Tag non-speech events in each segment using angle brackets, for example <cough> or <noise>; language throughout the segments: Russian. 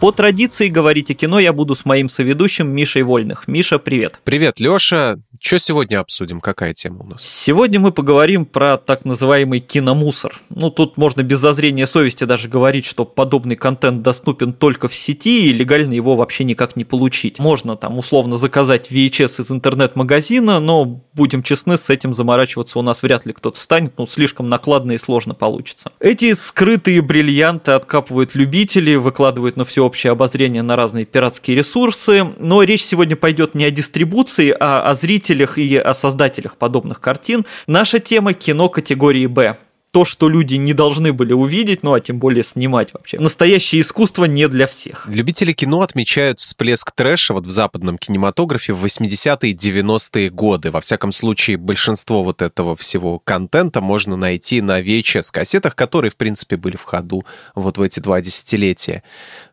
По традиции говорить о кино я буду с моим соведущим Мишей Вольных. Миша, привет. Привет, Лёша. Что сегодня обсудим? Какая тема у нас? Сегодня мы поговорим про так называемый киномусор. Ну, тут можно без зазрения совести даже говорить, что подобный контент доступен только в сети, и легально его вообще никак не получить. Можно там условно заказать VHS из интернет-магазина, но, будем честны, с этим заморачиваться у нас вряд ли кто-то станет, ну, слишком накладно и сложно получится. Эти скрытые бриллианты откапывают любители, выкладывают на всеобщее обозрение на разные пиратские ресурсы, но речь сегодня пойдет не о дистрибуции, а о зрителях и о создателях подобных картин. Наша тема кино категории «Б» то, что люди не должны были увидеть, ну а тем более снимать вообще. Настоящее искусство не для всех. Любители кино отмечают всплеск трэша вот в западном кинематографе в 80-е и 90-е годы. Во всяком случае, большинство вот этого всего контента можно найти на VHS-кассетах, которые, в принципе, были в ходу вот в эти два десятилетия.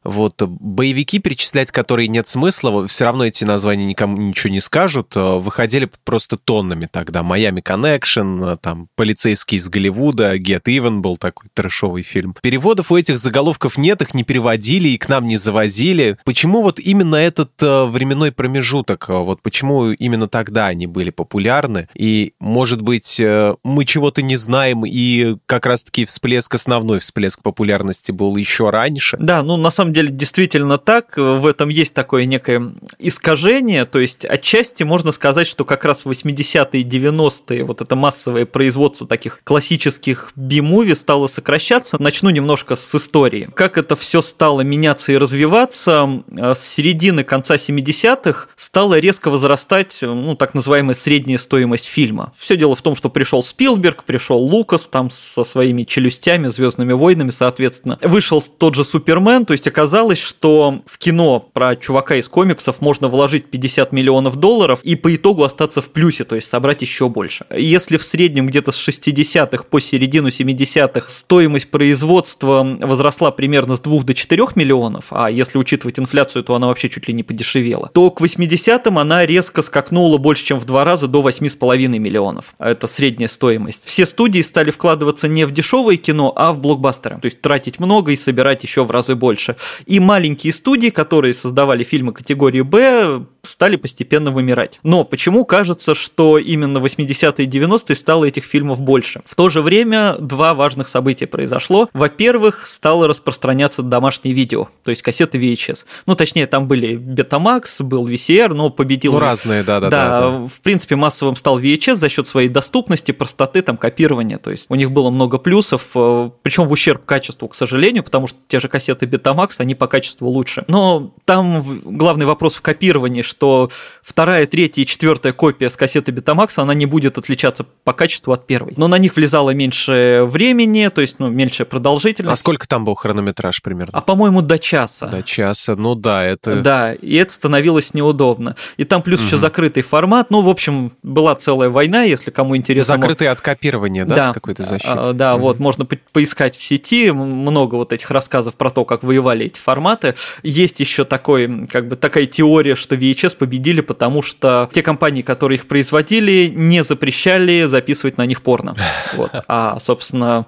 Вот боевики перечислять, которые нет смысла, все равно эти названия никому ничего не скажут, э, выходили просто тоннами тогда. Miami Connection, э, там, полицейский из Голливуда, Get Even был такой трэшовый фильм. Переводов у этих заголовков нет, их не переводили и к нам не завозили. Почему вот именно этот э, временной промежуток, вот почему именно тогда они были популярны? И, может быть, мы чего-то не знаем, и как раз-таки всплеск, основной всплеск популярности был еще раньше? Да, ну, на самом деле действительно так, в этом есть такое некое искажение, то есть отчасти можно сказать, что как раз в 80-е и 90-е вот это массовое производство таких классических би-муви стало сокращаться. Начну немножко с истории. Как это все стало меняться и развиваться, с середины конца 70-х стала резко возрастать ну, так называемая средняя стоимость фильма. Все дело в том, что пришел Спилберг, пришел Лукас там со своими челюстями, Звездными войнами, соответственно. Вышел тот же Супермен, то есть оказалось что в кино про чувака из комиксов можно вложить 50 миллионов долларов и по итогу остаться в плюсе, то есть собрать еще больше. Если в среднем где-то с 60-х по середину 70-х стоимость производства возросла примерно с 2 до 4 миллионов, а если учитывать инфляцию, то она вообще чуть ли не подешевела, то к 80-м она резко скакнула больше, чем в два раза до 8,5 миллионов. Это средняя стоимость. Все студии стали вкладываться не в дешевое кино, а в блокбастеры. То есть тратить много и собирать еще в разы больше. И маленькие студии, которые создавали фильмы категории «Б», стали постепенно вымирать. Но почему кажется, что именно 80-е и 90-е стало этих фильмов больше? В то же время два важных события произошло. Во-первых, стало распространяться домашнее видео, то есть кассеты VHS. Ну, точнее, там были Betamax, был VCR, но победил... Ну, разные, да-да. Да, да, в принципе, массовым стал VHS за счет своей доступности, простоты, там, копирования. То есть у них было много плюсов, э, причем в ущерб качеству, к сожалению, потому что те же кассеты Betamax, они по качеству лучше. Но там главный вопрос в копировании, что вторая, третья и четвертая копия с кассеты Betamax, она не будет отличаться по качеству от первой. Но на них влезало меньше времени, то есть, ну, меньше продолжительность. А сколько там был хронометраж примерно? А, по-моему, до часа. До часа, ну да, это... Да, и это становилось неудобно. И там плюс угу. еще закрытый формат, ну, в общем, была целая война, если кому интересно. Закрытый от копирования, да, да. с какой-то защитой? А, да, угу. вот, можно по поискать в сети, много вот этих рассказов про то, как воевали эти форматы. Есть еще такой, как бы такая теория, что VHS победили, потому что те компании, которые их производили, не запрещали записывать на них порно. <laughs> Вот. А, собственно,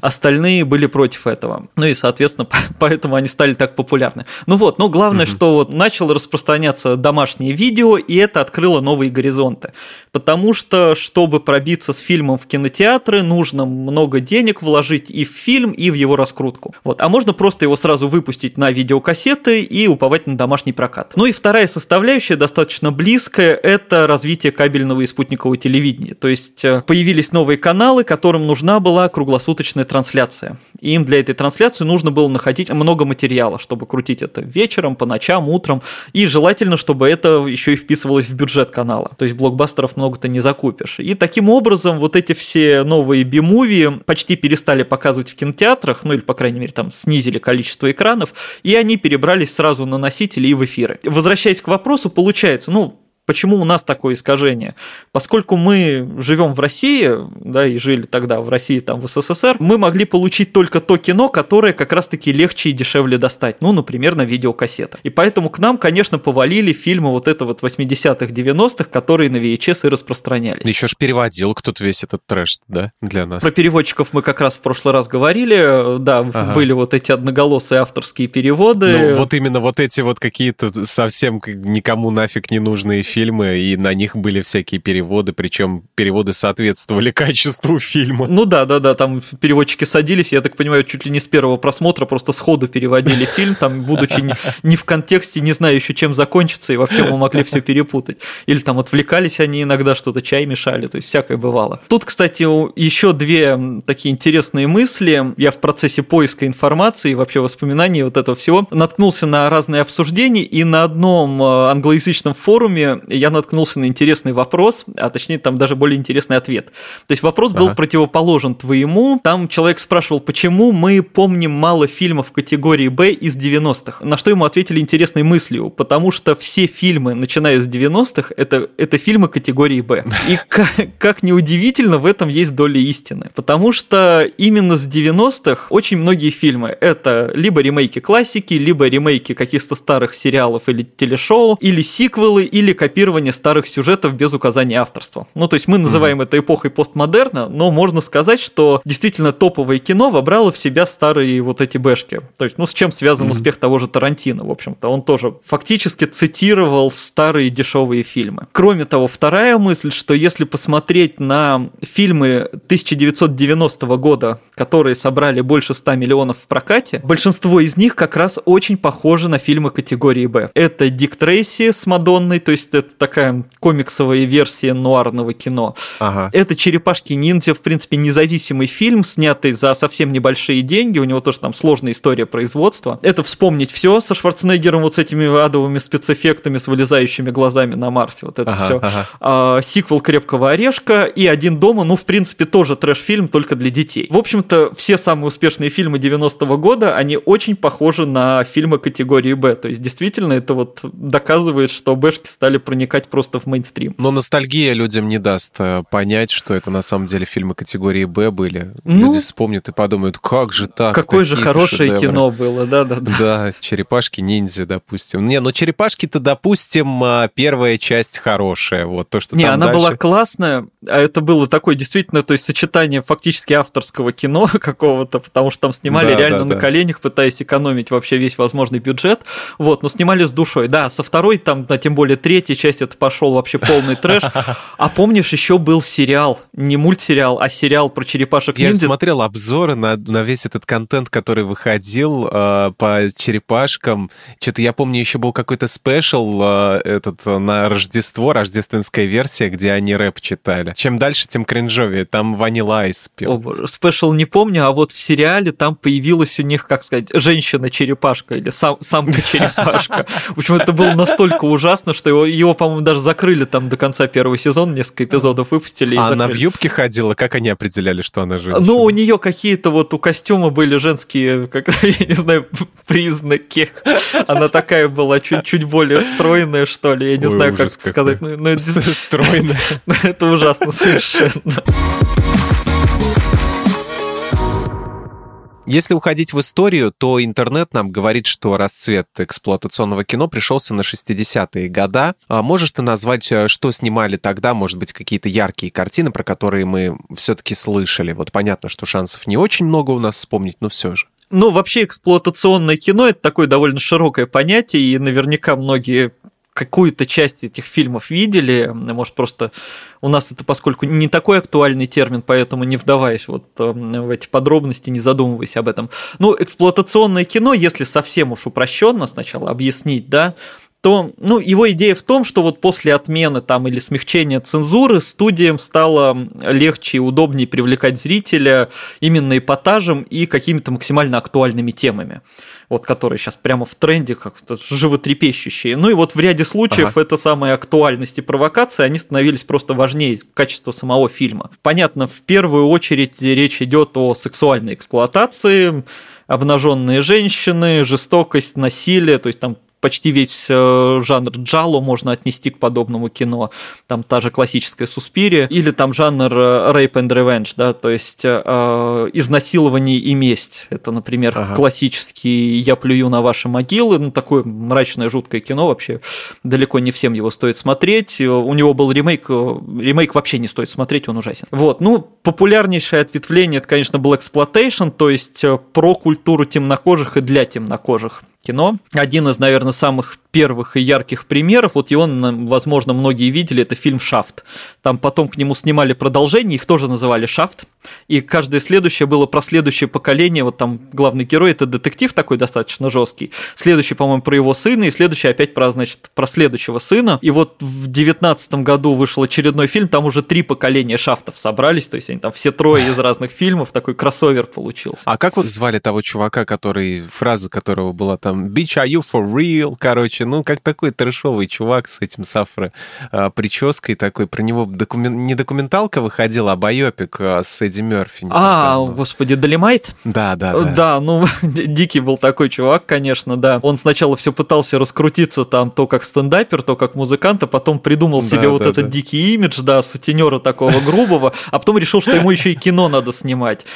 остальные были против этого. Ну и, соответственно, <laughs> поэтому они стали так популярны. Ну вот, но главное, что вот начало распространяться домашнее видео, и это открыло новые горизонты. Потому что, чтобы пробиться с фильмом в кинотеатры, нужно много денег вложить и в фильм, и в его раскрутку. Вот. А можно просто его сразу выпустить на видеокассеты и уповать на домашний прокат. Ну и вторая составляющая, достаточно близкая, это развитие кабельного и спутникового телевидения. То есть э, появились новые каналы, которым нужна была круглосуточная трансляция. И им для этой трансляции нужно было находить много материала, чтобы крутить это вечером, по ночам, утром. И желательно, чтобы это еще и вписывалось в бюджет канала. То есть блокбастеров много много-то не закупишь. И таким образом вот эти все новые би-муви почти перестали показывать в кинотеатрах, ну или, по крайней мере, там снизили количество экранов, и они перебрались сразу на носители и в эфиры. Возвращаясь к вопросу, получается, ну, Почему у нас такое искажение? Поскольку мы живем в России, да, и жили тогда в России, там, в СССР, мы могли получить только то кино, которое как раз-таки легче и дешевле достать. Ну, например, на видеокассетах. И поэтому к нам, конечно, повалили фильмы вот это вот 80-х, 90-х, которые на VHS и распространялись. Еще ж переводил кто-то весь этот трэш, да, для нас. Про переводчиков мы как раз в прошлый раз говорили, да, ага. были вот эти одноголосые авторские переводы. Ну, вот именно вот эти вот какие-то совсем никому нафиг не нужные фильмы фильмы, и на них были всякие переводы, причем переводы соответствовали <laughs> качеству фильма. Ну да, да, да, там переводчики садились, я так понимаю, чуть ли не с первого просмотра просто сходу переводили <laughs> фильм, там, будучи не, в контексте, не зная еще, чем закончится, и вообще мы могли все перепутать. Или там отвлекались они иногда, что-то чай мешали, то есть всякое бывало. Тут, кстати, еще две такие интересные мысли. Я в процессе поиска информации, вообще воспоминаний вот этого всего, наткнулся на разные обсуждения, и на одном э, англоязычном форуме я наткнулся на интересный вопрос, а точнее там даже более интересный ответ. То есть вопрос был ага. противоположен твоему. Там человек спрашивал, почему мы помним мало фильмов категории Б из 90-х. На что ему ответили интересной мыслью, потому что все фильмы, начиная с 90-х, это, это фильмы категории Б. И <laughs> как, как неудивительно, в этом есть доля истины. Потому что именно с 90-х очень многие фильмы это либо ремейки классики, либо ремейки каких-то старых сериалов или телешоу, или сиквелы, или копии копирование старых сюжетов без указания авторства. Ну, то есть мы называем mm-hmm. это эпохой постмодерна, но можно сказать, что действительно топовое кино вобрало в себя старые вот эти бэшки. То есть, ну, с чем связан mm-hmm. успех того же Тарантино, в общем-то. Он тоже фактически цитировал старые дешевые фильмы. Кроме того, вторая мысль, что если посмотреть на фильмы 1990 года, которые собрали больше 100 миллионов в прокате, большинство из них как раз очень похожи на фильмы категории Б. Это Дик Трейси с Мадонной, то есть это это такая комиксовая версия нуарного кино. Ага. Это «Черепашки-ниндзя», в принципе, независимый фильм, снятый за совсем небольшие деньги, у него тоже там сложная история производства. Это «Вспомнить все» со Шварценеггером, вот с этими адовыми спецэффектами, с вылезающими глазами на Марсе, вот это ага, все. Ага. А, сиквел «Крепкого орешка» и «Один дома», ну, в принципе, тоже трэш-фильм, только для детей. В общем-то, все самые успешные фильмы 90-го года, они очень похожи на фильмы категории «Б», то есть, действительно, это вот доказывает, что бэшки стали проникать просто в мейнстрим. Но ностальгия людям не даст э, понять, что это на самом деле фильмы категории Б были. Ну, Люди вспомнят и подумают, как же так? Какое же хорошее шедевры. кино было, да-да-да. Да, «Черепашки-ниндзя», допустим. Не, ну «Черепашки»-то, допустим, а, первая часть хорошая, вот то, что Не, она дальше... была классная, а это было такое действительно, то есть сочетание фактически авторского кино <laughs> какого-то, потому что там снимали да, реально да, на да. коленях, пытаясь экономить вообще весь возможный бюджет, вот, но снимали с душой. Да, со второй, там, да, тем более третьей часть это пошел вообще полный трэш. <laughs> А помнишь, еще был сериал, не мультсериал, а сериал про черепашек ниндзя. Я смотрел обзоры на, на весь этот контент, который выходил э, по черепашкам. Что-то я помню, еще был какой-то спешл э, этот на Рождество, рождественская версия, где они рэп читали. Чем дальше, тем кринжовее. Там Ванила Айс пел. Спешл не помню, а вот в сериале там появилась у них, как сказать, женщина-черепашка или сам, самка-черепашка. <laughs> В общем, это было настолько ужасно, что его, его по-моему, даже закрыли там до конца первого сезона, несколько эпизодов выпустили. А она в юбке ходила? Как они определяли, что она женщина? Ну, у нее какие-то вот у костюма были женские, <laughs> как я не знаю, <laughs> признаки. Она такая была чуть-чуть более стройная, что ли, я не Ой, знаю, как сказать. Ну, ну, Стройная. <laughs> Это ужасно совершенно. Если уходить в историю, то интернет нам говорит, что расцвет эксплуатационного кино пришелся на 60-е года. А можешь ты назвать, э, что снимали тогда, может быть, какие-то яркие картины, про которые мы все-таки слышали? Вот понятно, что шансов не очень много у нас вспомнить, но все же. Ну, вообще эксплуатационное кино – это такое довольно широкое понятие, и наверняка многие какую-то часть этих фильмов видели, может, просто у нас это, поскольку не такой актуальный термин, поэтому не вдаваясь вот эм, в эти подробности, не задумываясь об этом. Ну, эксплуатационное кино, если совсем уж упрощенно сначала объяснить, да, то ну, его идея в том, что вот после отмены там или смягчения цензуры студиям стало легче и удобнее привлекать зрителя именно эпатажем и какими-то максимально актуальными темами вот которые сейчас прямо в тренде, как-то животрепещущие. Ну и вот в ряде случаев ага. это самая актуальность и провокация, они становились просто важнее качества самого фильма. Понятно, в первую очередь речь идет о сексуальной эксплуатации, обнаженные женщины, жестокость, насилие, то есть там почти весь э, жанр джалло можно отнести к подобному кино. Там та же классическая Суспирия, или там жанр э, rape and revenge, да, то есть э, изнасилование и месть. Это, например, ага. классический «Я плюю на ваши могилы», ну, такое мрачное, жуткое кино вообще. Далеко не всем его стоит смотреть. У него был ремейк, ремейк вообще не стоит смотреть, он ужасен. Вот, ну, популярнейшее ответвление, это, конечно, был exploitation, то есть про культуру темнокожих и для темнокожих кино. Один из, наверное, самых первых и ярких примеров, вот он, возможно, многие видели, это фильм «Шафт». Там потом к нему снимали продолжение, их тоже называли «Шафт», и каждое следующее было про следующее поколение, вот там главный герой – это детектив такой достаточно жесткий, следующий, по-моему, про его сына, и следующий опять про, значит, про следующего сына, и вот в девятнадцатом году вышел очередной фильм, там уже три поколения «Шафтов» собрались, то есть они там все трое из разных фильмов, такой кроссовер получился. А как вот звали того чувака, который, фраза которого была там «Bitch, are you for real?» Короче, ну, как такой трэшовый чувак с этим сафро а, прической такой. Про него докумен... не документалка выходила, а байопик а, с Эдди Мерфи. А, давно. господи, Долимайт? Да, да, да. Да, ну, <laughs> дикий был такой чувак, конечно, да. Он сначала все пытался раскрутиться там то как стендапер, то как музыкант, а потом придумал себе да, вот да, этот дикий имидж, да, сутенера такого грубого, а потом решил, что ему еще и кино надо снимать.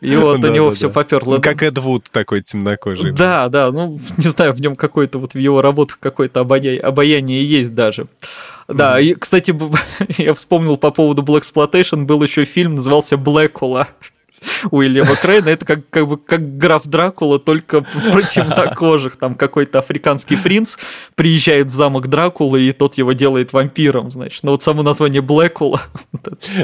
И вот у него все поперло. Ну, как Эд Вуд такой темнокожий. Да, да, ну, <laughs> не знаю, в нем какой-то вот в его работах какое-то обаяние есть даже. Да, и, кстати, <laughs> я вспомнил по поводу Black Exploitation, был еще фильм, назывался Блэкула. <laughs> Уильяма Крейна. Это как, как бы как граф Дракула, только <laughs> про темнокожих. Там какой-то африканский принц приезжает в замок Дракулы, и тот его делает вампиром, значит. Но вот само название Блэкула. <laughs>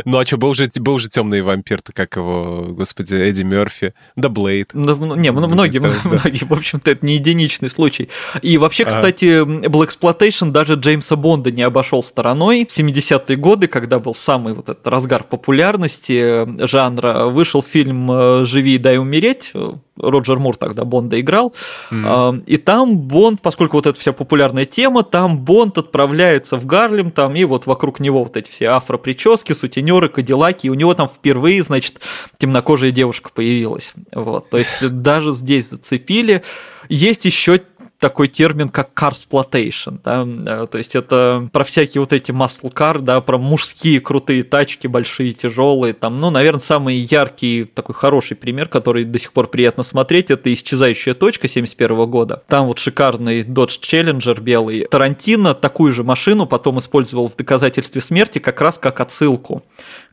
Ну а что, был же, был же темный вампир-то, как его, господи, Эдди Мерфи, да Блейд. Ну, ну не, многие, многие, в общем-то, это не единичный случай. И вообще, кстати, Black Exploitation даже Джеймса Бонда не обошел стороной. В 70-е годы, когда был самый вот этот разгар популярности э, жанра, вышел фильм э, «Живи дай умереть», Роджер Мур тогда Бонда играл, mm. и там Бонд, поскольку вот эта вся популярная тема, там Бонд отправляется в Гарлем, там и вот вокруг него вот эти все афро-прически, сутенеры, кадиллаки, и у него там впервые, значит, темнокожая девушка появилась, вот, то есть даже здесь зацепили. Есть еще такой термин, как carsploitation, да, э, то есть это про всякие вот эти muscle car, да, про мужские крутые тачки, большие, тяжелые, там, ну, наверное, самый яркий, такой хороший пример, который до сих пор приятно смотреть, это «Исчезающая точка» 71 года, там вот шикарный Dodge Challenger белый, Тарантино такую же машину потом использовал в доказательстве смерти как раз как отсылку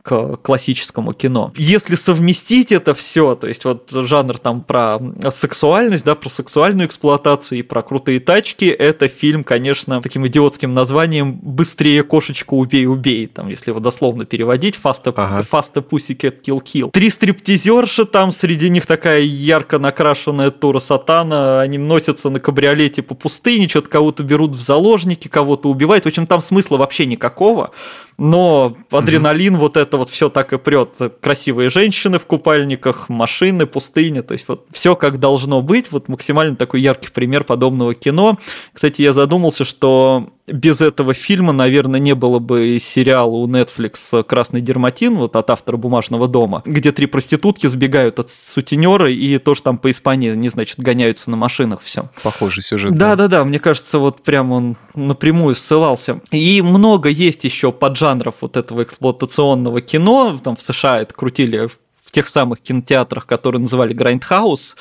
к классическому кино. Если совместить это все, то есть вот жанр там про сексуальность, да, про сексуальную эксплуатацию и про крутые тачки, это фильм, конечно, таким идиотским названием «Быстрее кошечку убей, убей», там, если его дословно переводить, «Faster, ага. faster Pussycat Kill Kill». Три стриптизерши, там среди них такая ярко накрашенная Тура Сатана, они носятся на кабриолете по пустыне, что-то кого-то берут в заложники, кого-то убивают, в общем, там смысла вообще никакого, но адреналин, mm-hmm. вот это вот все так и прет. Красивые женщины в купальниках, машины, пустыня, то есть вот все как должно быть. Вот максимально такой яркий пример подобного кино. Кстати, я задумался, что без этого фильма, наверное, не было бы сериала у Netflix «Красный дерматин», вот от автора «Бумажного дома», где три проститутки сбегают от сутенера и тоже там по Испании, не значит, гоняются на машинах, все. Похожий сюжет. Да-да-да, мне кажется, вот прям он напрямую ссылался. И много есть еще поджанров вот этого эксплуатационного кино, там в США это крутили в тех самых кинотеатрах, которые называли Grindhouse,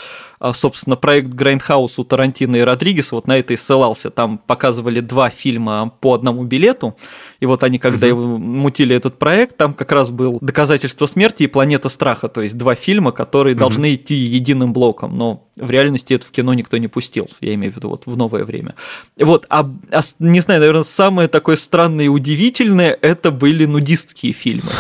собственно, проект Grindhouse у Тарантино и Родригеса вот на это и ссылался. Там показывали два фильма по одному билету, и вот они, когда угу. мутили этот проект, там как раз был «Доказательство смерти» и «Планета страха», то есть два фильма, которые угу. должны идти единым блоком, но в реальности это в кино никто не пустил, я имею в виду вот в новое время. Вот, а, а не знаю, наверное, самое такое странное и удивительное это были нудистские фильмы.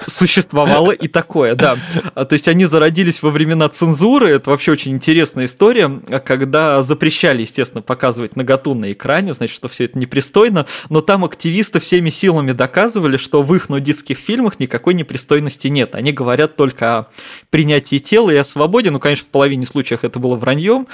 Существовало и такое, да. А, то есть они зародились во времена цензуры, это вообще очень интересная история, когда запрещали, естественно, показывать наготу на экране, значит, что все это непристойно, но там активисты всеми силами доказывали, что в их нудистских фильмах никакой непристойности нет. Они говорят только о принятии тела и о свободе, ну, конечно, в половине случаев это было враньем,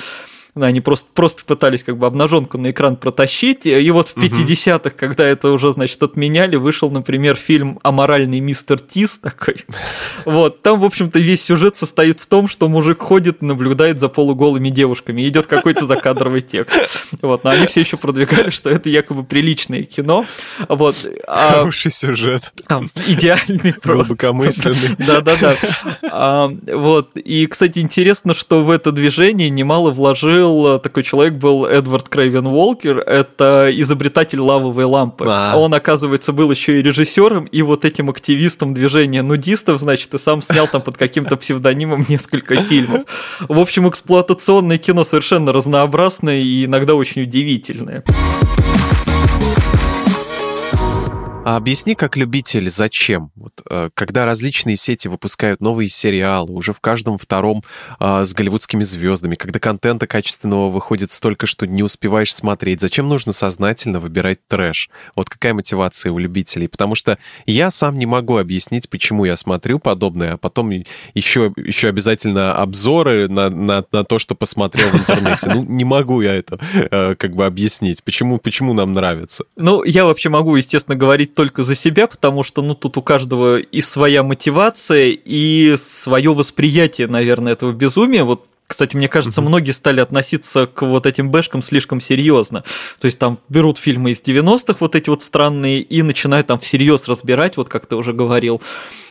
Они просто, просто пытались как бы обнаженку на экран протащить. И вот в 50-х, когда это уже, значит, отменяли, вышел, например, фильм «Аморальный мистер Тис» такой. <laughs> Вот, там, в общем-то, весь сюжет состоит в том, что мужик ходит и наблюдает за полуголыми девушками. Идет какой-то закадровый текст. Вот, но они все еще продвигали, что это якобы приличное кино. Вот. А, Хороший сюжет. Там, идеальный просто. Глубокомысленный. <laughs> Да-да-да. А, вот. И, кстати, интересно, что в это движение немало вложил такой человек был Эдвард Крейвен Уолкер. Это изобретатель лавовой лампы. А. Он, оказывается, был еще и режиссером, и вот этим активистом движения нудистов, значит, и сам снял там под каким-то псевдонимом несколько фильмов. В общем, эксплуатационное кино совершенно разнообразное и иногда очень удивительное. А объясни, как любитель, зачем? Вот, э, когда различные сети выпускают новые сериалы, уже в каждом втором э, с голливудскими звездами, когда контента качественного выходит столько, что не успеваешь смотреть, зачем нужно сознательно выбирать трэш? Вот какая мотивация у любителей? Потому что я сам не могу объяснить, почему я смотрю подобное, а потом еще, еще обязательно обзоры на, на, на то, что посмотрел в интернете. Ну, не могу я это э, как бы объяснить. Почему, почему нам нравится? Ну, я вообще могу, естественно, говорить только за себя, потому что, ну, тут у каждого и своя мотивация, и свое восприятие, наверное, этого безумия. Вот кстати, мне кажется, многие стали относиться к вот этим бэшкам слишком серьезно. То есть там берут фильмы из 90-х, вот эти вот странные, и начинают там всерьез разбирать, вот как ты уже говорил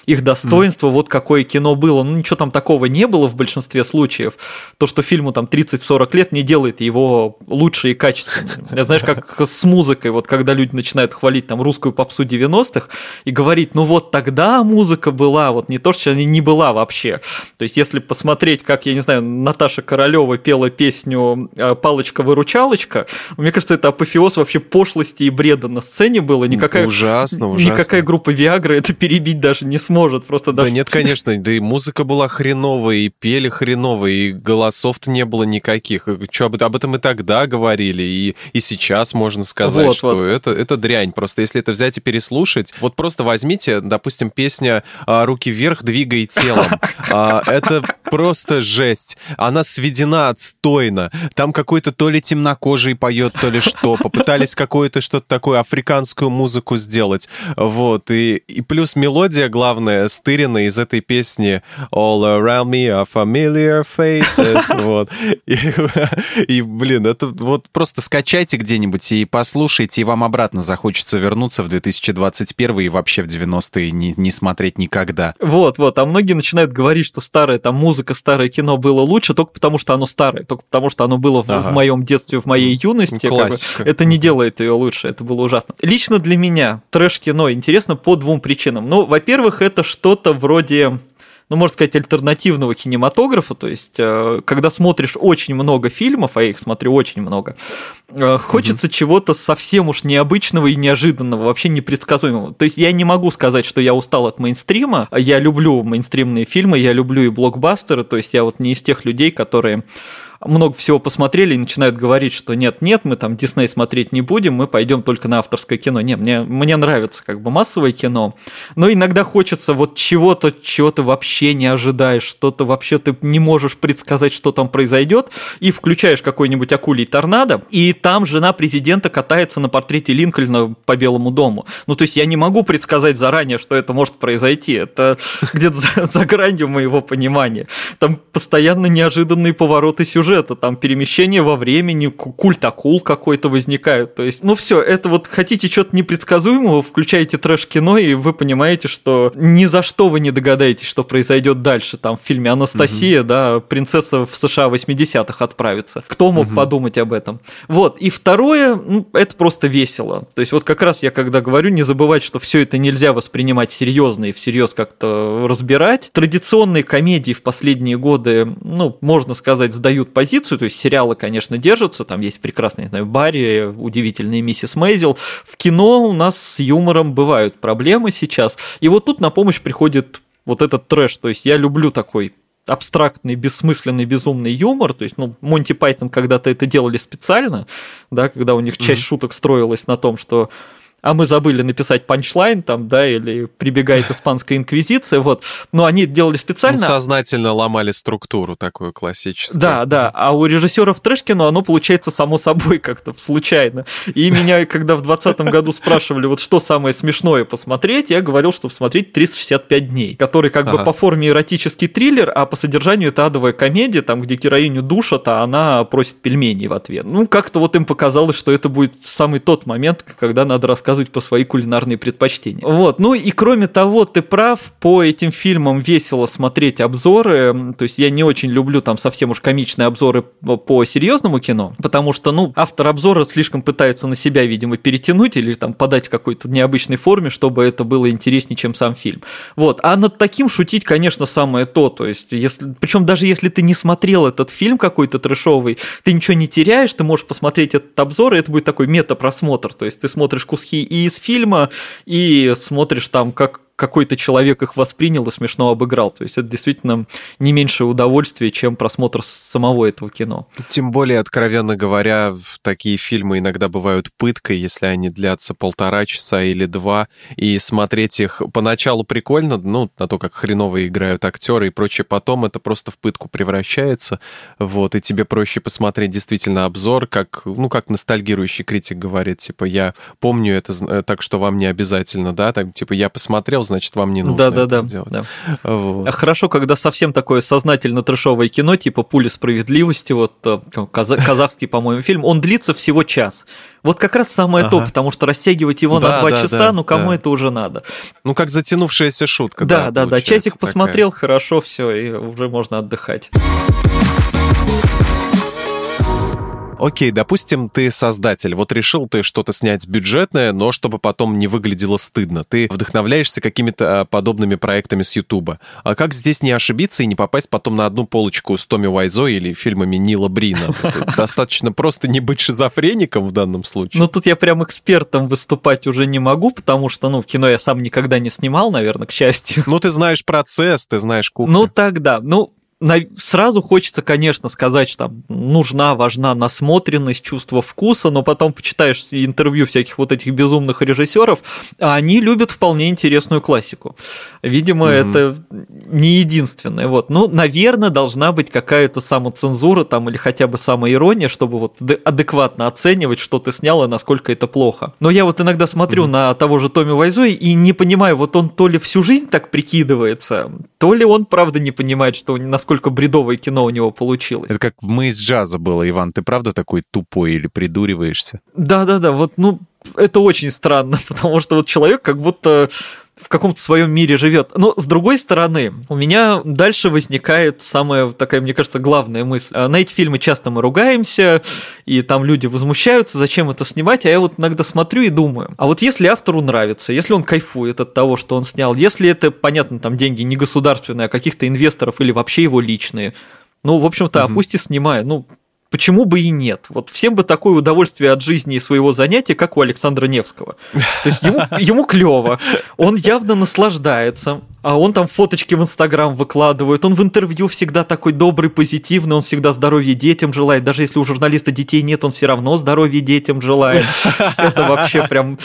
их достоинство, mm. вот какое кино было. Ну, ничего там такого не было в большинстве случаев. То, что фильму там 30-40 лет, не делает его лучше и качественнее. Я знаешь, как с музыкой, вот когда люди начинают хвалить там русскую попсу 90-х и говорить, ну вот тогда музыка была, вот не то, что она не была вообще. То есть, если посмотреть, как, я не знаю, Наташа Королева пела песню э, «Палочка-выручалочка», мне кажется, это апофеоз вообще пошлости и бреда на сцене было. Никакая, ужасно, ужасно. Никакая группа Виагры это перебить даже не сможет сможет просто даже... Да нет, конечно, да и музыка была хреновая, и пели хреново, и голосов-то не было никаких. Что, об этом и тогда говорили, и, и сейчас можно сказать, вот, что вот. Это, это дрянь. Просто если это взять и переслушать, вот просто возьмите, допустим, песня а, «Руки вверх, двигай телом». <laughs> А, это просто жесть. Она сведена отстойно. Там какой-то то ли темнокожий поет, то ли что. Попытались какое-то что-то такое, африканскую музыку сделать. Вот. И, и плюс мелодия, главное, главное, стырено из этой песни All Around Me are Familiar Faces. <laughs> Вот. И, и, блин, это вот просто скачайте где-нибудь и послушайте, и вам обратно захочется вернуться в 2021 и вообще в 90-е не, не смотреть никогда. Вот, вот. А многие начинают говорить, что старая там музыка, старое кино было лучше только потому, что оно старое, только потому, что оно было в, ага. в моем детстве, в моей юности. Классика. Как бы, это не делает ее лучше, это было ужасно. Лично для меня трэш-кино интересно по двум причинам. Ну, во-первых, это что-то вроде ну, можно сказать, альтернативного кинематографа, то есть, э, когда смотришь очень много фильмов, а я их смотрю очень много, э, хочется угу. чего-то совсем уж необычного и неожиданного, вообще непредсказуемого. То есть, я не могу сказать, что я устал от мейнстрима, я люблю мейнстримные фильмы, я люблю и блокбастеры, то есть, я вот не из тех людей, которые много всего посмотрели и начинают говорить, что нет-нет, мы там Дисней смотреть не будем, мы пойдем только на авторское кино. Не, мне, мне нравится как бы массовое кино, но иногда хочется вот чего-то, чего ты вообще не ожидаешь, что-то вообще ты не можешь предсказать, что там произойдет, и включаешь какой-нибудь акулий торнадо, и там жена президента катается на портрете Линкольна по Белому дому. Ну, то есть я не могу предсказать заранее, что это может произойти. Это <laughs> где-то за, за гранью моего понимания. Там постоянно неожиданные повороты сюжета сюжета, там перемещение во времени, культ акул какой-то возникает. То есть, ну все, это вот хотите что-то непредсказуемого, включаете трэш-кино, и вы понимаете, что ни за что вы не догадаетесь, что произойдет дальше. Там в фильме Анастасия, угу. да, принцесса в США 80-х отправится. Кто мог угу. подумать об этом? Вот. И второе, ну, это просто весело. То есть, вот как раз я когда говорю, не забывать, что все это нельзя воспринимать серьезно и всерьез как-то разбирать. Традиционные комедии в последние годы, ну, можно сказать, сдают позицию, то есть сериалы, конечно, держатся, там есть прекрасные, не знаю, Барри, удивительная миссис Мейзел. В кино у нас с юмором бывают проблемы сейчас, и вот тут на помощь приходит вот этот трэш, то есть я люблю такой абстрактный, бессмысленный, безумный юмор. То есть, ну, Монти Пайтон когда-то это делали специально, да, когда у них часть mm-hmm. шуток строилась на том, что а мы забыли написать панчлайн там, да, или прибегает испанская инквизиция, вот. Но они делали специально. Ну, сознательно ломали структуру такую классическую. Да, да. А у режиссеров Трэшкина оно получается само собой как-то случайно. И меня, когда в 2020 году спрашивали, вот что самое смешное посмотреть, я говорил, что посмотреть 365 дней, который как ага. бы по форме эротический триллер, а по содержанию это адовая комедия, там, где героиню душат, а она просит пельменей в ответ. Ну, как-то вот им показалось, что это будет самый тот момент, когда надо рассказывать рассказывать по свои кулинарные предпочтения. Вот. Ну и кроме того, ты прав, по этим фильмам весело смотреть обзоры. То есть я не очень люблю там совсем уж комичные обзоры по серьезному кино, потому что, ну, автор обзора слишком пытается на себя, видимо, перетянуть или там подать в какой-то необычной форме, чтобы это было интереснее, чем сам фильм. Вот. А над таким шутить, конечно, самое то. То есть, если, причем даже если ты не смотрел этот фильм какой-то трешовый, ты ничего не теряешь, ты можешь посмотреть этот обзор, и это будет такой мета-просмотр. То есть ты смотришь куски и из фильма, и смотришь там, как какой-то человек их воспринял и смешно обыграл. То есть это действительно не меньшее удовольствие, чем просмотр самого этого кино. Тем более, откровенно говоря, такие фильмы иногда бывают пыткой, если они длятся полтора часа или два, и смотреть их поначалу прикольно, ну, на то, как хреново играют актеры и прочее, потом это просто в пытку превращается, вот, и тебе проще посмотреть действительно обзор, как, ну, как ностальгирующий критик говорит, типа, я помню это э, так, что вам не обязательно, да, так, типа, я посмотрел, значит, вам не нужно да, да, да, делать. Да. Вот. А хорошо, когда совсем такое сознательно трешовое кино, типа «Пули справедливости», вот э, казахский, по-моему, фильм, он длится всего час. Вот как раз самое ага. то, потому что растягивать его да, на два да, часа, да, ну кому да. это уже надо? Ну как затянувшаяся шутка. Да, да, да. да. Часик такая. посмотрел, хорошо, все, и уже можно отдыхать. Окей, допустим, ты создатель. Вот решил ты что-то снять бюджетное, но чтобы потом не выглядело стыдно. Ты вдохновляешься какими-то а, подобными проектами с Ютуба. А как здесь не ошибиться и не попасть потом на одну полочку с Томми Уайзо или фильмами Нила Брина? <laughs> Достаточно просто не быть шизофреником в данном случае. Ну, тут я прям экспертом выступать уже не могу, потому что, ну, в кино я сам никогда не снимал, наверное, к счастью. Ну, ты знаешь процесс, ты знаешь кухню. Ну, тогда, ну, сразу хочется, конечно, сказать, что там нужна, важна насмотренность, чувство вкуса, но потом почитаешь интервью всяких вот этих безумных режиссеров, а они любят вполне интересную классику. Видимо, mm-hmm. это не единственное. Вот. Ну, наверное, должна быть какая-то самоцензура там или хотя бы самоирония, чтобы вот адекватно оценивать, что ты снял и насколько это плохо. Но я вот иногда смотрю mm-hmm. на того же Томми Вайзо и не понимаю, вот он то ли всю жизнь так прикидывается, то ли он правда не понимает, что насколько насколько бредовое кино у него получилось. Это как «Мы из джаза» было, Иван. Ты правда такой тупой или придуриваешься? Да-да-да, вот, ну, это очень странно, <laughs> потому что вот человек как будто в каком-то своем мире живет. Но с другой стороны, у меня дальше возникает самая такая, мне кажется, главная мысль. А на эти фильмы часто мы ругаемся, и там люди возмущаются, зачем это снимать, а я вот иногда смотрю и думаю, а вот если автору нравится, если он кайфует от того, что он снял, если это, понятно, там деньги не государственные, а каких-то инвесторов или вообще его личные, ну, в общем-то, угу. а пусть и снимай. Ну, почему бы и нет? Вот всем бы такое удовольствие от жизни и своего занятия, как у Александра Невского. То есть ему, <laughs> ему клево, он явно наслаждается, а он там фоточки в Инстаграм выкладывает, он в интервью всегда такой добрый, позитивный, он всегда здоровья детям желает, даже если у журналиста детей нет, он все равно здоровья детям желает. <laughs> Это вообще прям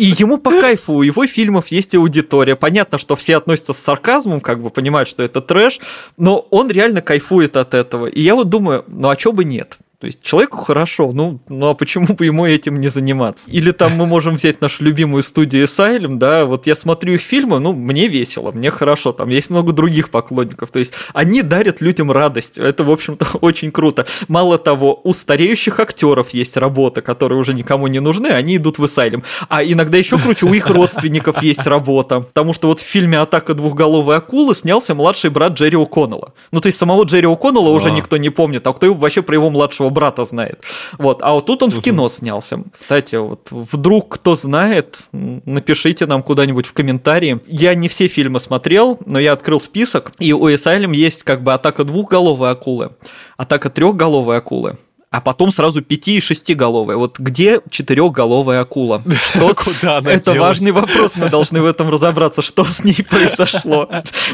и ему по кайфу, у его фильмов есть аудитория. Понятно, что все относятся с сарказмом, как бы понимают, что это трэш, но он реально кайфует от этого. И я вот думаю, ну а чё бы нет? То есть человеку хорошо, ну, ну а почему бы ему этим не заниматься? Или там мы можем взять нашу любимую студию Asylum, да, вот я смотрю их фильмы, ну, мне весело, мне хорошо, там есть много других поклонников, то есть они дарят людям радость, это, в общем-то, <laughs> очень круто. Мало того, у стареющих актеров есть работа, которые уже никому не нужны, они идут в Asylum. А иногда еще круче, у их <laughs> родственников есть работа, потому что вот в фильме «Атака двухголовой акулы» снялся младший брат Джерри О'Коннелла. Ну, то есть самого Джерри О'Коннелла уже никто не помнит, а кто вообще про его младшего брата знает. Вот, а вот тут он в кино снялся. Кстати, вот вдруг кто знает, напишите нам куда-нибудь в комментарии. Я не все фильмы смотрел, но я открыл список, и у Asylum есть как бы атака двухголовой акулы, атака трехголовой акулы, а потом сразу пяти- и шестиголовая. Вот где четырехголовая акула? <laughs> Что... Куда она Это делась? важный вопрос, мы должны в этом разобраться, что с ней произошло.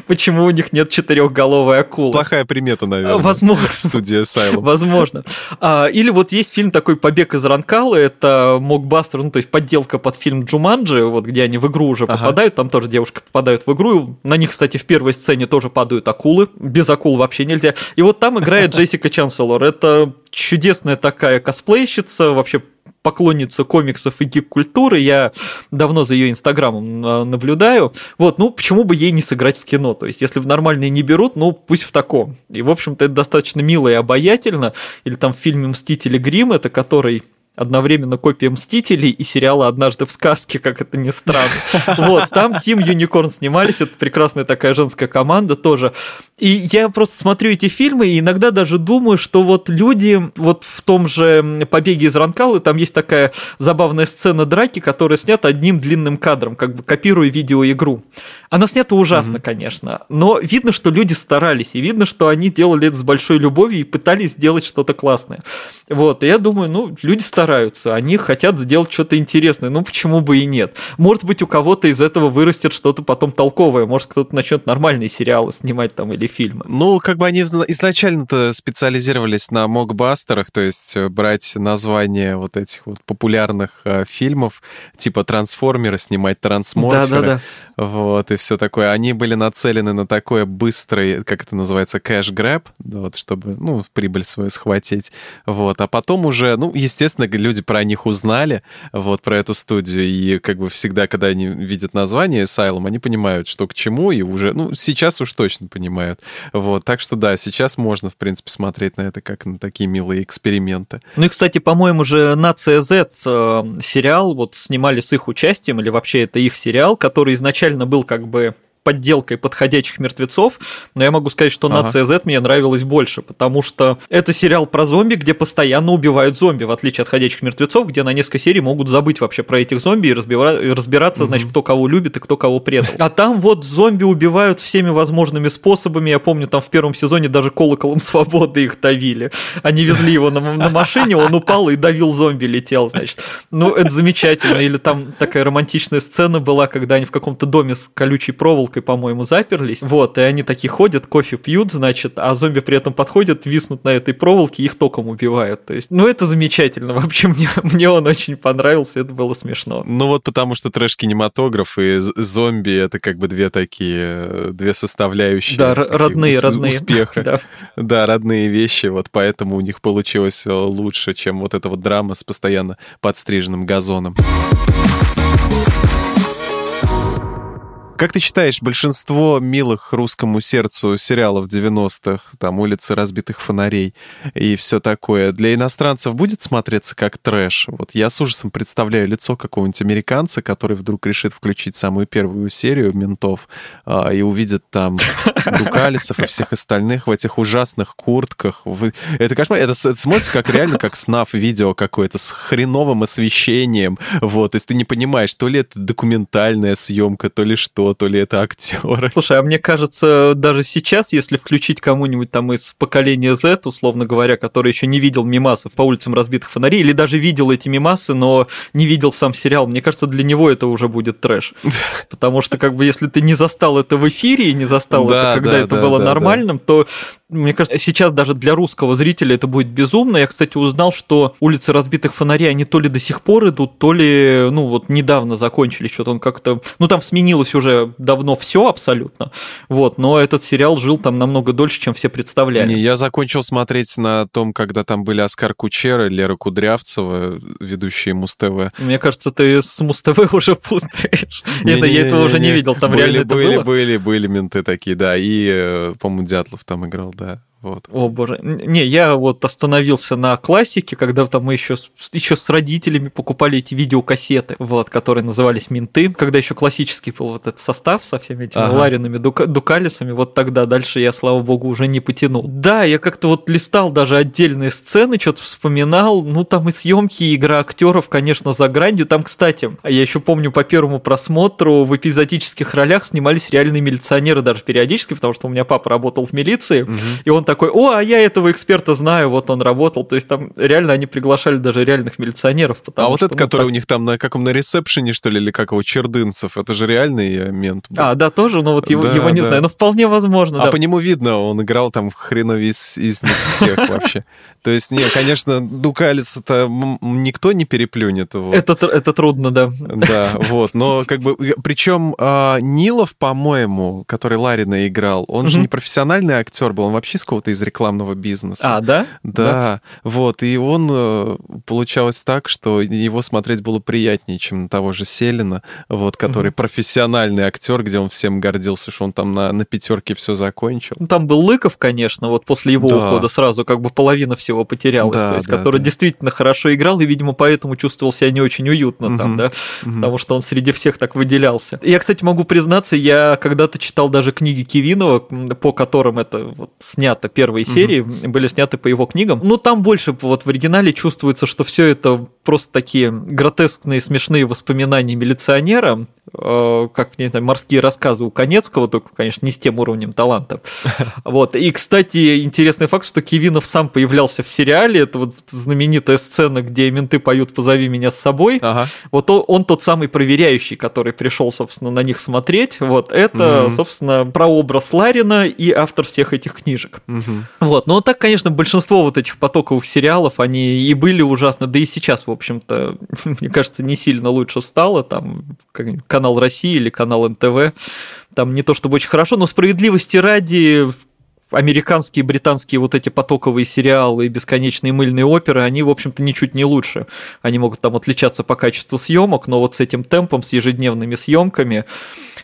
Почему у них нет четырехголовой акулы? Плохая примета, наверное. Возможно. Студия Asylum. Возможно. А, или вот есть фильм такой «Побег из Ранкала», это мокбастер, ну, то есть подделка под фильм «Джуманджи», вот где они в игру уже попадают, там тоже девушки попадают в игру, на них, кстати, в первой сцене тоже падают акулы, без акул вообще нельзя. И вот там играет <laughs> Джессика Чанселор, это чудесная такая косплейщица, вообще поклонница комиксов и гик-культуры, я давно за ее инстаграмом а, наблюдаю. Вот, ну, почему бы ей не сыграть в кино? То есть, если в нормальные не берут, ну, пусть в таком. И, в общем-то, это достаточно мило и обаятельно. Или там в фильме «Мстители. Грим», это который одновременно копия «Мстителей» и сериала «Однажды в сказке», как это ни странно. Вот, там Тим Юникорн снимались, это прекрасная такая женская команда тоже. И я просто смотрю эти фильмы и иногда даже думаю, что вот люди вот в том же «Побеге из Ранкалы» там есть такая забавная сцена драки, которая снята одним длинным кадром, как бы копируя видеоигру. Она снята ужасно, конечно, но видно, что люди старались, и видно, что они делали это с большой любовью и пытались сделать что-то классное. Вот, и я думаю, ну, люди стараются, они хотят сделать что-то интересное, ну, почему бы и нет? Может быть, у кого-то из этого вырастет что-то потом толковое, может, кто-то начнет нормальные сериалы снимать там или фильмы. Ну, как бы они изна- изначально-то специализировались на мокбастерах, то есть э, брать названия вот этих вот популярных э, фильмов, типа «Трансформеры», снимать «Трансморферы». Да-да-да. Вот, и все такое. Они были нацелены на такое быстрый, как это называется, кэш-грэб, вот, чтобы, ну, прибыль свою схватить. Вот, а потом уже, ну, естественно, люди про них узнали, вот, про эту студию, и как бы всегда, когда они видят название Asylum, они понимают, что к чему, и уже, ну, сейчас уж точно понимают. Вот, так что да, сейчас можно, в принципе, смотреть на это как на такие милые эксперименты. Ну и, кстати, по-моему же «Нация Z» э, сериал вот снимали с их участием, или вообще это их сериал, который изначально был как бы подделкой подходящих мертвецов, но я могу сказать, что Ага. «Нация Z» мне нравилась больше, потому что это сериал про зомби, где постоянно убивают зомби, в отличие от «Ходячих мертвецов», где на несколько серий могут забыть вообще про этих зомби и разбира- разбираться, значит, кто кого любит и кто кого предал. А там вот зомби убивают всеми возможными способами, я помню, там в первом сезоне даже колоколом <laughs> свободы их давили. Они везли его на, на машине, он упал и давил зомби, летел, значит. Ну, это замечательно. Или там такая романтичная сцена была, когда они в каком-то доме с колючей проволокой, по-моему, заперлись. Вот, и они такие ходят, кофе пьют, значит, а зомби при этом подходят, виснут на этой проволоке, их током убивают. То есть, ну, это замечательно. Вообще, <laughs> мне, мне он очень понравился, это было смешно. Ну вот потому что трэш-кинематограф и зомби — это как бы две такие, две составляющие. Да, родные, ус- родные. Успеха. <laughs> Да. Да, родные вещи, вот поэтому у них получилось э, лучше, чем вот эта вот драма с постоянно подстриженным газоном. Как ты считаешь, большинство милых русскому сердцу сериалов 90-х, там «Улицы разбитых фонарей» и все такое, для иностранцев будет смотреться как трэш? Вот я с ужасом представляю лицо какого-нибудь американца, который вдруг решит включить самую первую серию «Ментов» а, и увидит там <laughs> Дукалисов и всех остальных в этих ужасных куртках. Вы- Это кошмар. Это, это смотрится как реально как снаф видео какое-то с хреновым освещением. Вот, то есть ты не понимаешь, то ли это документальная съемка, то ли что, то ли это актеры. Слушай, а мне кажется, даже сейчас, если включить кому-нибудь там из поколения Z, условно говоря, который еще не видел мимасов по улицам разбитых фонарей, или даже видел эти мимасы, но не видел сам сериал, мне кажется, для него это уже будет трэш. <laughs> Потому что, как бы, если ты не застал это в эфире и не застал Да, это, когда да, это да, было нормальным, то, мне кажется, сейчас даже для русского зрителя это будет безумно. Я, кстати, узнал, что улицы разбитых фонарей, они то ли до сих пор идут, то ли, ну, вот недавно закончились, что-то он как-то... Ну, там сменилось уже давно все абсолютно, вот, но этот сериал жил там намного дольше, чем все представляли. Не, я закончил смотреть на том, когда там были Оскар Кучера, Лера Кудрявцева, ведущие Муз-ТВ. Мне кажется, ты с Муз-ТВ уже путаешь. Это я этого уже не видел, там были, реально это были, было? Были, были менты такие, да. И, э, по-моему, Дятлов там играл, да. Вот. О боже. Не, я вот остановился на классике, когда там мы еще, еще с родителями покупали эти видеокассеты, вот, которые назывались «Менты», когда еще классический был вот этот состав со всеми этими Ага. Лариными, Дука- Дукалисами, вот тогда дальше я, слава богу, уже не потянул. Да, я как-то вот листал даже отдельные сцены, что-то вспоминал, ну там и съемки, и игра актеров, конечно, за гранью. Там, кстати, я еще помню по первому просмотру в эпизодических ролях снимались реальные милиционеры даже периодически, потому что у меня папа работал в милиции, и он такой такой, о, а я этого эксперта знаю, вот он работал. То есть там реально они приглашали даже реальных милиционеров. А вот этот, ну, который так... у них там на каком на ресепшене, что ли, или как его, Чердынцев, это же реальный мент был. А, да, тоже, но вот его, да, его не да. знаю, но вполне возможно. А да. по нему видно, он играл там хреновее из, из них всех <laughs> вообще. То есть, не, конечно, Дукалис это никто не переплюнет. Вот. Это, это трудно, да. Да, вот. Но как бы, причем а, Нилов, по-моему, который Ларина играл, он же не профессиональный актер был, он вообще с какого-то из рекламного бизнеса. А, да? Да, вот. И он, э, получалось так, что его смотреть было приятнее, чем на того же Селина, вот, который профессиональный актер, где он всем гордился, что он там на, на пятерке все закончил. Ну, там был Лыков, конечно, вот после его да. ухода сразу как бы половина всего его потерялось, да, то есть, да, который да. действительно хорошо играл и, видимо, поэтому чувствовал себя не очень уютно угу, там, да, угу. потому что он среди всех так выделялся. Я, кстати, могу признаться, я когда-то читал даже книги Кивинова, по которым это вот снято первые угу. серии, были сняты по его книгам. Ну, там больше вот в оригинале чувствуется, что все это просто такие гротескные, смешные воспоминания милиционера, как, не знаю, морские рассказы у Конецкого, только, конечно, не с тем уровнем таланта. <laughs> Вот. И, кстати, интересный факт, что Кивинов сам появлялся в сериале. Это вот знаменитая сцена, где менты поют «Позови меня с собой». Ага. Вот он, он тот самый проверяющий, который пришел, собственно, на них смотреть. Вот это, угу. собственно, прообраз Ларина и автор всех этих книжек. Угу. Вот. Но так, конечно, большинство вот этих потоковых сериалов, они и были ужасно, да и сейчас, в общем-то, <laughs> мне кажется, не сильно лучше стало. Там канал России или канал НТВ. Там не то чтобы очень хорошо, но справедливости ради американские, британские вот эти потоковые сериалы и бесконечные мыльные оперы, они, в общем-то, ничуть не лучше. Они могут там отличаться по качеству съемок, но вот с этим темпом, с ежедневными съемками,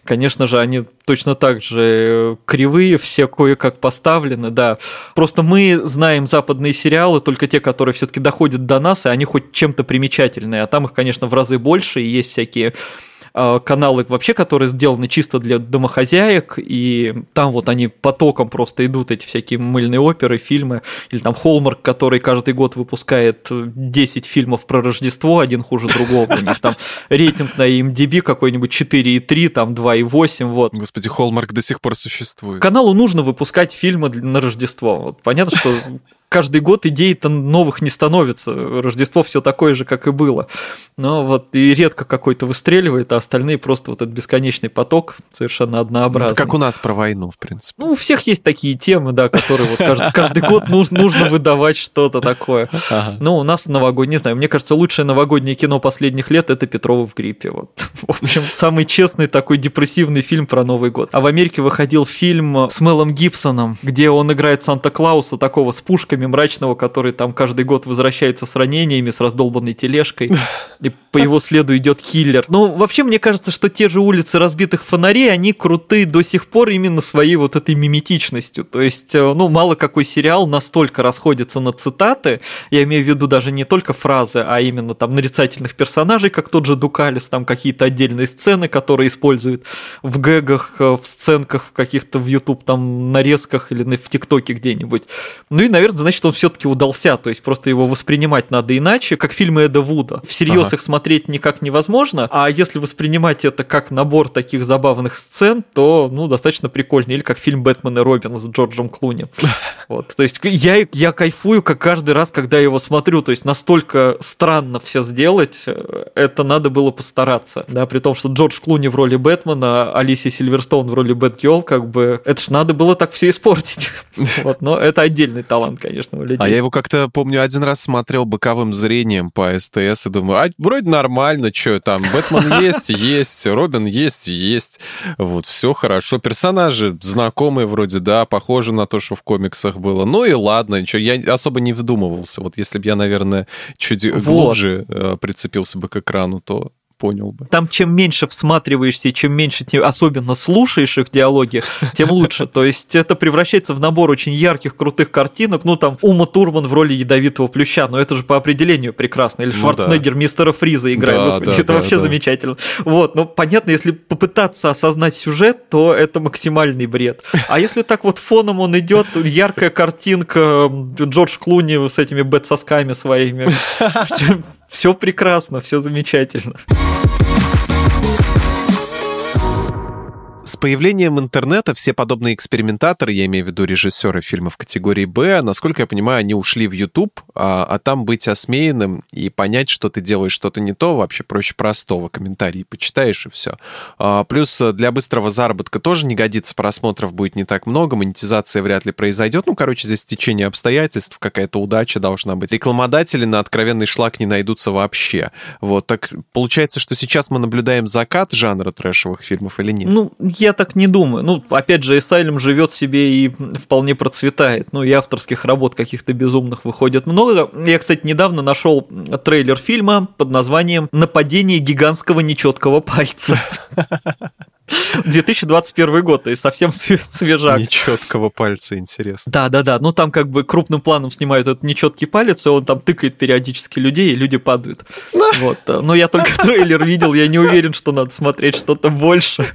конечно же, они точно так же кривые, все кое-как поставлены, да. Просто мы знаем западные сериалы, только те, которые все-таки доходят до нас, и они хоть чем-то примечательные, а там их, конечно, в разы больше, и есть всякие каналы вообще, которые сделаны чисто для домохозяек, и там вот они потоком просто идут, эти всякие мыльные оперы, фильмы, или там Холмарк, который каждый год выпускает 10 фильмов про Рождество, один хуже другого, у них там рейтинг на IMDb какой-нибудь 4,3, там 2,8, вот. Господи, Холмарк до сих пор существует. Каналу нужно выпускать фильмы на Рождество. Вот понятно, что каждый год идей-то новых не становится. Рождество все такое же, как и было. Но вот и редко какой-то выстреливает, а остальные просто вот этот бесконечный поток совершенно однообразный. как у нас про войну, в принципе. Ну, у всех есть такие темы, да, которые вот каждый, <laughs> каждый год нужно, нужно выдавать что-то такое. Ага. Ну, у нас новогодний, не знаю, мне кажется, лучшее новогоднее кино последних лет это Петрова в гриппе. Вот. <laughs> В общем, самый честный такой депрессивный фильм про Новый год. А в Америке выходил фильм с Мелом Гибсоном, где он играет Санта-Клауса такого с пушками Томми Мрачного, который там каждый год возвращается с ранениями, с раздолбанной тележкой, и по его следу идет хиллер. Ну, вообще, мне кажется, что те же улицы разбитых фонарей, они крутые до сих пор именно своей вот этой миметичностью. То есть, э, ну, мало какой сериал настолько расходится на цитаты, я имею в виду даже не только фразы, а именно там нарицательных персонажей, как тот же Дукалис, там какие-то отдельные сцены, которые используют в гэгах, э, в сценках, в каких-то в YouTube там нарезках или в ТикТоке где-нибудь. Ну и, наверное, значит, он все-таки удался, то есть просто его воспринимать надо иначе, как фильмы Эда Вуда. Всерьез ага. их смотреть никак невозможно, а если воспринимать это как набор таких забавных сцен, то, ну, достаточно прикольно. Или как фильм «Бэтмен и Робин» с Джорджем Клуни. <laughs> Вот, то есть я, я кайфую как каждый раз, когда я его смотрю, то есть настолько странно все сделать, это надо было постараться, да, при том, что Джордж Клуни в роли Бэтмена, Алисия Сильверстоун в роли Бэтгелл, как бы, это ж надо было так все испортить. <laughs> Вот, но это отдельный талант, конечно конечно, у людей. А я его как-то, помню, один раз смотрел боковым зрением по СТС и думаю, а вроде нормально, что там, Бэтмен есть, есть, Робин есть, есть. Вот, все хорошо. Персонажи знакомые вроде, да, похожи на то, что в комиксах было. Ну и ладно, ничего, я особо не вдумывался. Вот если бы я, наверное, чуть вот. глубже э, прицепился бы к экрану, то понял бы. Там чем меньше всматриваешься, чем меньше особенно слушаешь их диалоги, тем лучше. То есть это превращается в набор очень ярких, крутых картинок. Ну, там, Ума Турман в роли ядовитого плюща, но это же по определению прекрасно. Или ну, Шварценеггер да. мистера Фриза играет. Да, Господи, да, это да, вообще да. замечательно. Вот, но понятно, если попытаться осознать сюжет, то это максимальный бред. А если так вот фоном он идет, яркая картинка Джордж Клуни с этими бет-сосками своими. <laughs> Все прекрасно, все замечательно. Появлением интернета все подобные экспериментаторы, я имею в виду режиссеры фильмов категории «Б», насколько я понимаю, они ушли в YouTube, а, а там быть осмеянным и понять, что ты делаешь что-то не то, вообще проще простого. Комментарии почитаешь и все. А, плюс для быстрого заработка тоже не годится, просмотров будет не так много, монетизация вряд ли произойдет. Ну, короче, здесь течение обстоятельств, какая-то удача должна быть. Рекламодатели на откровенный шлак не найдутся вообще. Вот, так получается, что сейчас мы наблюдаем закат жанра трэшевых фильмов или нет? Ну, я так не думаю. Ну, опять же, Asylum живет себе и вполне процветает. Ну, и авторских работ каких-то безумных выходит много. Я, кстати, недавно нашел трейлер фильма под названием «Нападение гигантского нечеткого пальца». <laughs> 2021 год, и совсем <laughs> свежак. Нечеткого пальца, интересно. Да, да, да. Ну там как бы крупным планом снимают этот нечеткий палец, и он там тыкает периодически людей, и люди падают. Вот. Но я только <laughs> трейлер видел, я не уверен, что надо смотреть что-то больше.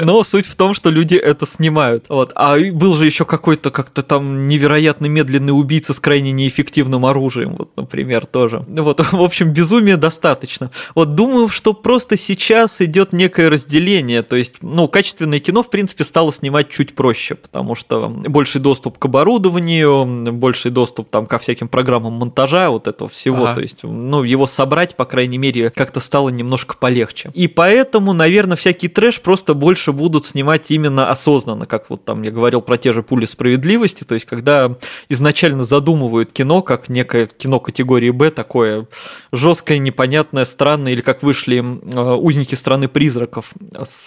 Но суть в том, что люди это снимают. Вот. А был же еще какой-то как-то там невероятно медленный убийца с крайне неэффективным оружием, вот, например, тоже. Вот, <laughs> в общем, безумия достаточно. Вот думаю, что просто сейчас идет некое разделение, то есть, ну, качественное кино, в принципе, стало снимать чуть проще, потому что больший доступ к оборудованию, больший доступ там ко всяким программам монтажа, вот этого всего, ага. то есть, ну, его собрать, по крайней мере, как-то стало немножко полегче. И поэтому, наверное, всякий трэш просто больше будут снимать именно осознанно, как вот там я говорил про те же пули справедливости, то есть когда изначально задумывают кино как некое кино категории Б, такое жесткое, непонятное, странное, или как вышли э, «Узники страны призраков» с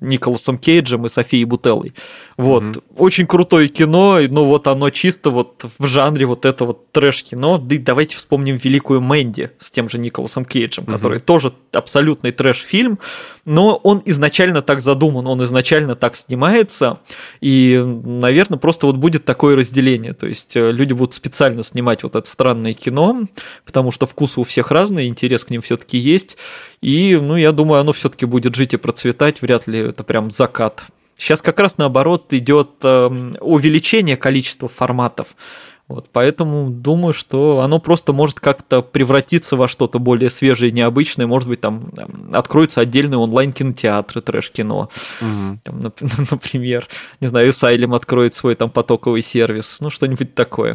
Николасом Кейджем и Софией Бутеллой. Вот. Mm-hmm. Очень крутое кино, но вот оно чисто вот в жанре вот это вот трэш-кино. Да и давайте вспомним «Великую Мэнди» с тем же Николасом Кейджем, mm-hmm. который тоже абсолютный трэш-фильм, но он изначально так задуман, он изначально так снимается, и, наверное, просто вот будет такое разделение, то есть э, люди будут специально снимать вот это странное кино, потому что вкусы у всех разные, интерес к ним все-таки есть, и, ну, я думаю, оно все-таки будет жить и процветать, вряд ли это прям закат. Сейчас как раз наоборот идет эм, увеличение количества форматов. Вот, поэтому думаю, что оно просто может как-то превратиться во что-то более свежее и необычное. Может быть, там эм, откроются отдельные онлайн-кинотеатры трэш-кино. Угу. Там, <laughs> например, не знаю, Asylum откроет свой там потоковый сервис. Ну, что-нибудь такое.